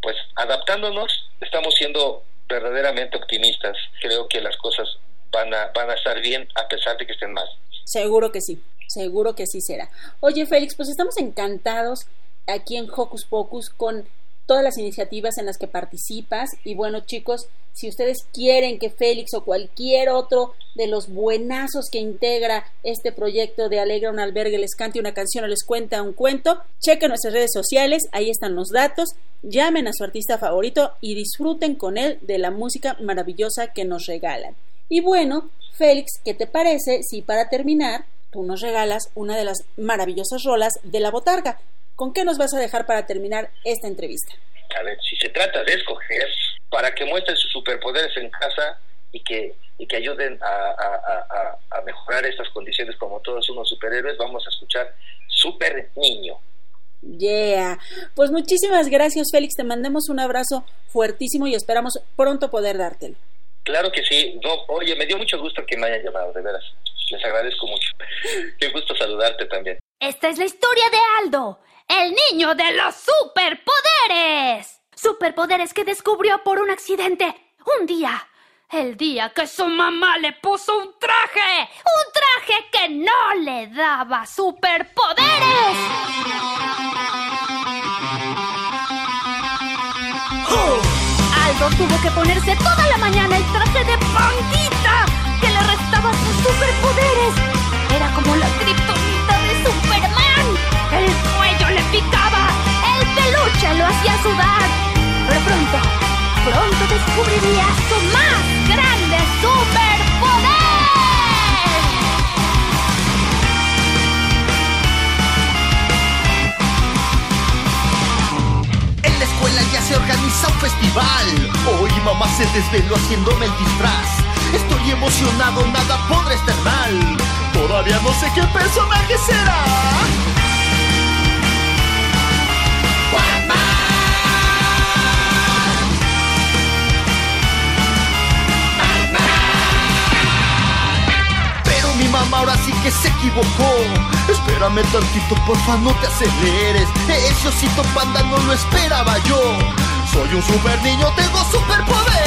pues adaptándonos, estamos siendo verdaderamente optimistas. Creo que las cosas van a, van a estar bien a pesar de que estén mal. Seguro que sí, seguro que sí será. Oye, Félix, pues estamos encantados aquí en Hocus Pocus con todas las iniciativas en las que participas. Y bueno, chicos, si ustedes quieren que Félix o cualquier otro de los buenazos que integra este proyecto de Alegra un albergue les cante una canción o les cuenta un cuento, chequen nuestras redes sociales, ahí están los datos, llamen a su artista favorito y disfruten con él de la música maravillosa que nos regalan. Y bueno, Félix, ¿qué te parece si para terminar tú nos regalas una de las maravillosas rolas de la botarga? ¿Con qué nos vas a dejar para terminar esta entrevista? A ver, si se trata de escoger para que muestren sus superpoderes en casa y que, y que ayuden a, mejorar estas condiciones como todos unos superhéroes, vamos a escuchar Super Niño. Yeah. Pues muchísimas gracias, Félix. Te mandemos un abrazo fuertísimo y esperamos pronto poder dártelo. Claro que sí. No, oye, me dio mucho gusto que me hayan llamado, de veras. Les agradezco mucho. Qué gusto saludarte también. Esta es la historia de Aldo, el niño de los superpoderes. Superpoderes que descubrió por un accidente un día. El día que su mamá le puso un traje. Un traje que no le daba superpoderes. Aldo tuvo que ponerse toda la mañana el traje de panquita que le restaba sus superpoderes. Era como la criptonita el peluche lo hacía sudar pero pronto, pronto descubriría su más grande superpoder. En la escuela ya se organiza un festival. Hoy mamá se desveló haciéndome el disfraz. Estoy emocionado, nada podrá estar mal. Todavía no sé qué personaje será. Ahora sí que se equivocó. Espérame tantito, porfa, no te aceleres. Ese osito panda no lo esperaba yo. Soy un super niño, tengo superpoderes.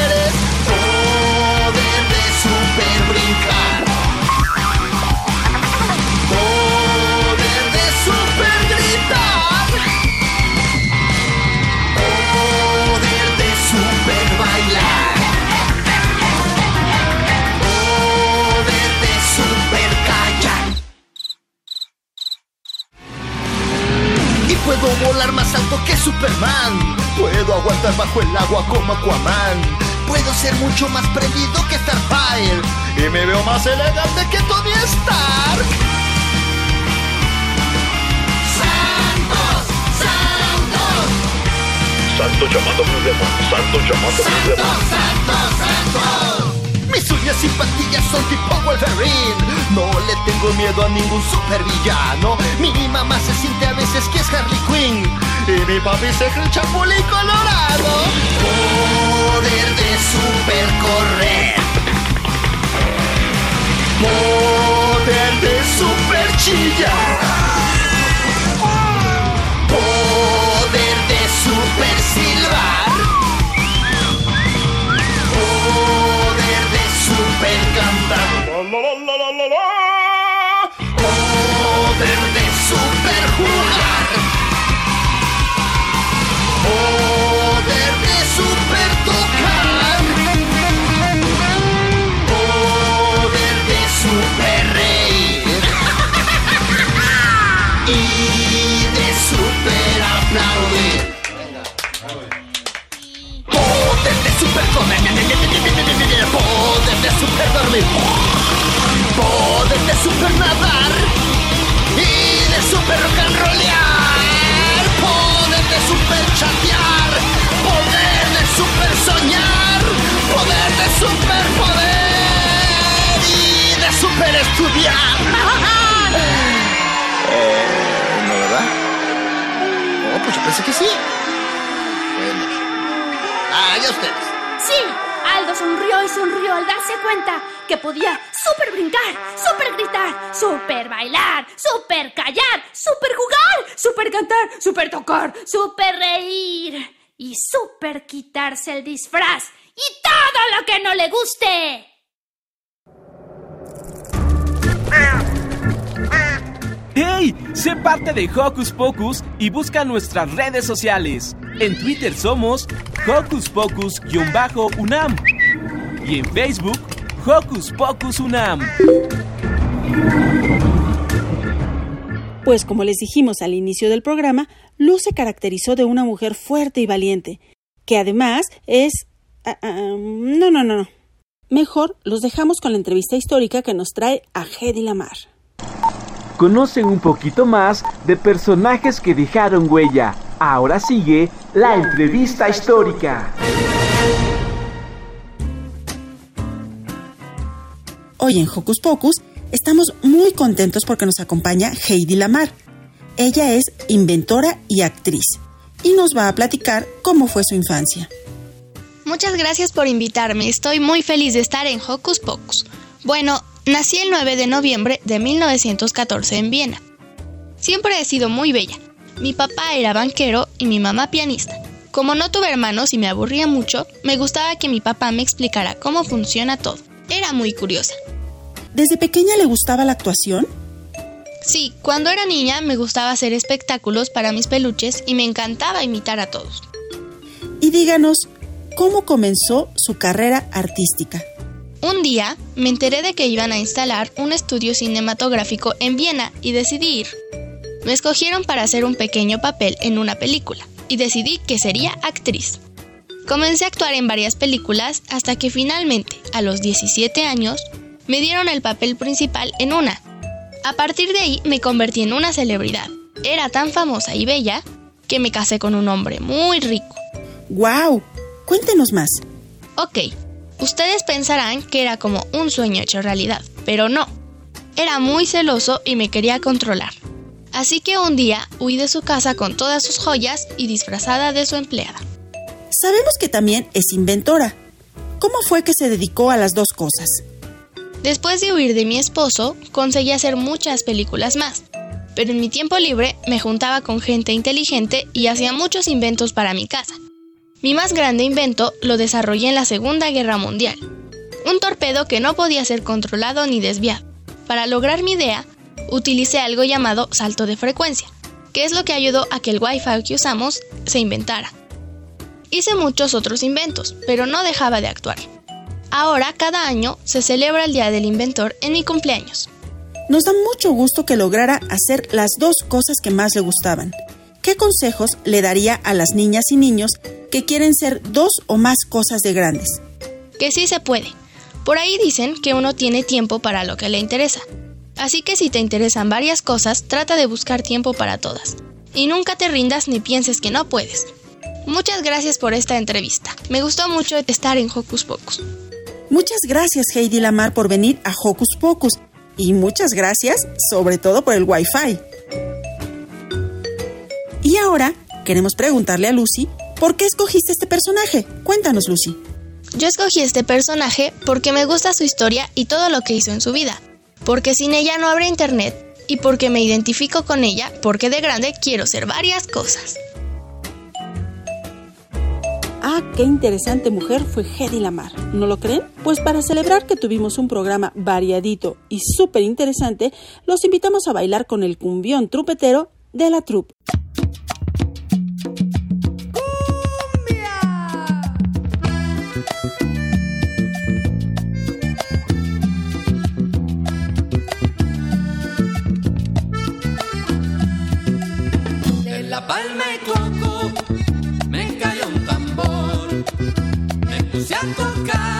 Superman. Puedo aguantar bajo el agua como Aquaman. Puedo ser mucho más prendido que Starfire. Y me veo más elegante que Tony Stark. ¡Santos! ¡Santos! Santo llamado Demon, Santo llamado Blue Demon. ¡Santos! ¡Santos! Mis uñas y patillas son tipo Wolverine. No le tengo miedo a ningún supervillano. Mi mamá se siente a veces que es Harley Quinn. Y mi papi se cree el chapulín colorado. Poder de super correr. Poder de super chillar. Poder de super silbar. Poder de super cantar. Poder de super jugar. Poder de super tocar. Poder de super reír. Y de super aplaudir. Poder de super comer. Poder de super dormir. Poder de super nadar. Eh, ¿no, verdad? Oh, pues yo pensé que sí. Bueno. Ah, ya ustedes. Sí, Aldo sonrió y sonrió al darse cuenta que podía super brincar, super gritar, super bailar, super callar, super jugar, super cantar, super tocar, super reír y super quitarse el disfraz y todo lo que no le guste. ¡Hey! Sé parte de Hocus Pocus y busca nuestras redes sociales. En Twitter somos Hocus Pocus-UNAM y en Facebook Hocus Pocus UNAM. Pues como les dijimos al inicio del programa, Luz se caracterizó de una mujer fuerte y valiente, que además es... ah, ah, no, no, no, no. Mejor los dejamos con la entrevista histórica que nos trae a Hedy Lamar. Conocen un poquito más de personajes que dejaron huella. Ahora sigue la entrevista histórica. Hoy en Hocus Pocus estamos muy contentos porque nos acompaña Heidi Lamar. Ella es inventora y actriz y nos va a platicar cómo fue su infancia. Muchas gracias por invitarme. Estoy muy feliz de estar en Hocus Pocus. Bueno, nací el 9 de noviembre de 1914 en Viena. Siempre he sido muy bella. Mi papá era banquero y mi mamá pianista. Como no tuve hermanos y me aburría mucho, me gustaba que mi papá me explicara cómo funciona todo. Era muy curiosa. ¿Desde pequeña le gustaba la actuación? Sí, cuando era niña me gustaba hacer espectáculos para mis peluches y me encantaba imitar a todos. Y díganos, ¿cómo comenzó su carrera artística? Un día me enteré de que iban a instalar un estudio cinematográfico en Viena y decidí ir. Me escogieron para hacer un pequeño papel en una película y decidí que sería actriz. Comencé a actuar en varias películas hasta que finalmente, a los 17 años, me dieron el papel principal en una. A partir de ahí me convertí en una celebridad. Era tan famosa y bella que me casé con un hombre muy rico. ¡Guau! Cuéntenos más. Ok, ustedes pensarán que era como un sueño hecho realidad, pero no. Era muy celoso y me quería controlar. Así que un día huí de su casa con todas sus joyas y disfrazada de su empleada. Sabemos que también es inventora. ¿Cómo fue que se dedicó a las dos cosas? Después de huir de mi esposo, conseguí hacer muchas películas más. Pero en mi tiempo libre me juntaba con gente inteligente y hacía muchos inventos para mi casa. Mi más grande invento lo desarrollé en la Segunda Guerra Mundial. Un torpedo que no podía ser controlado ni desviado. Para lograr mi idea, utilicé algo llamado salto de frecuencia, que es lo que ayudó a que el Wi-Fi que usamos se inventara. Hice muchos otros inventos, pero no dejaba de actuar. Ahora, cada año, se celebra el Día del Inventor en mi cumpleaños. Nos da mucho gusto que lograra hacer las dos cosas que más le gustaban. ¿qué consejos le daría a las niñas y niños que quieren ser dos o más cosas de grandes? Que sí se puede. Por ahí dicen que uno tiene tiempo para lo que le interesa. Así que si te interesan varias cosas, trata de buscar tiempo para todas. Y nunca te rindas ni pienses que no puedes. Muchas gracias por esta entrevista. Me gustó mucho estar en Hocus Pocus. Muchas gracias Heidi Lamar por venir a Hocus Pocus y muchas gracias sobre todo por el Wi-Fi. Y ahora queremos preguntarle a Lucy, ¿por qué escogiste este personaje? Cuéntanos Lucy. Yo escogí este personaje porque me gusta su historia y todo lo que hizo en su vida, porque sin ella no habrá internet y porque me identifico con ella porque de grande quiero ser varias cosas. Ah, qué interesante mujer fue Hedy Lamar. ¿No lo creen? Pues para celebrar que tuvimos un programa variadito y súper interesante, los invitamos a bailar con el cumbión trupetero de la troupe. Tocar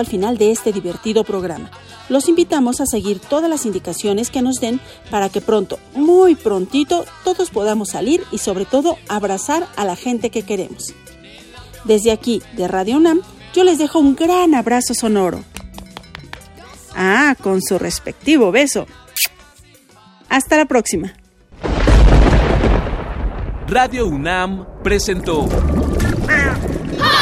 al final de este divertido programa. Los invitamos a seguir todas las indicaciones que nos den para que pronto, muy prontito, todos podamos salir y sobre todo abrazar a la gente que queremos. Desde aquí, de Radio UNAM, yo les dejo un gran abrazo sonoro. Ah, con su respectivo beso. Hasta la próxima. Radio UNAM presentó